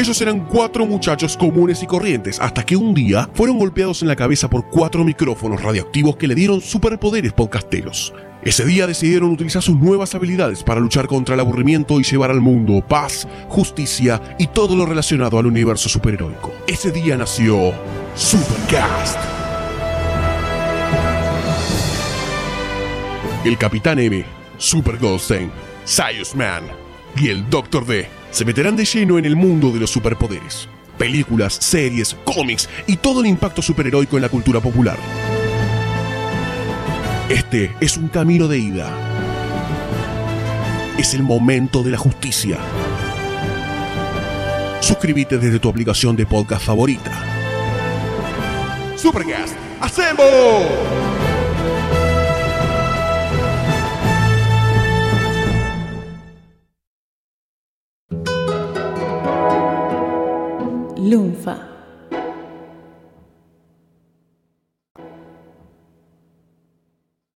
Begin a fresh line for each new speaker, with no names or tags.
Ellos eran cuatro muchachos comunes y corrientes hasta que un día fueron golpeados en la cabeza por cuatro micrófonos radioactivos que le dieron superpoderes podcasteros. Ese día decidieron utilizar sus nuevas habilidades para luchar contra el aburrimiento y llevar al mundo paz, justicia y todo lo relacionado al universo superheroico. Ese día nació Supercast. El Capitán M, Super Goldstein, Man y el Doctor D se meterán de lleno en el mundo de los superpoderes. Películas, series, cómics y todo el impacto superheroico en la cultura popular. Este es un camino de ida. Es el momento de la justicia. Suscríbete desde tu aplicación de podcast favorita. Supercast, ¡hacemos!
六法。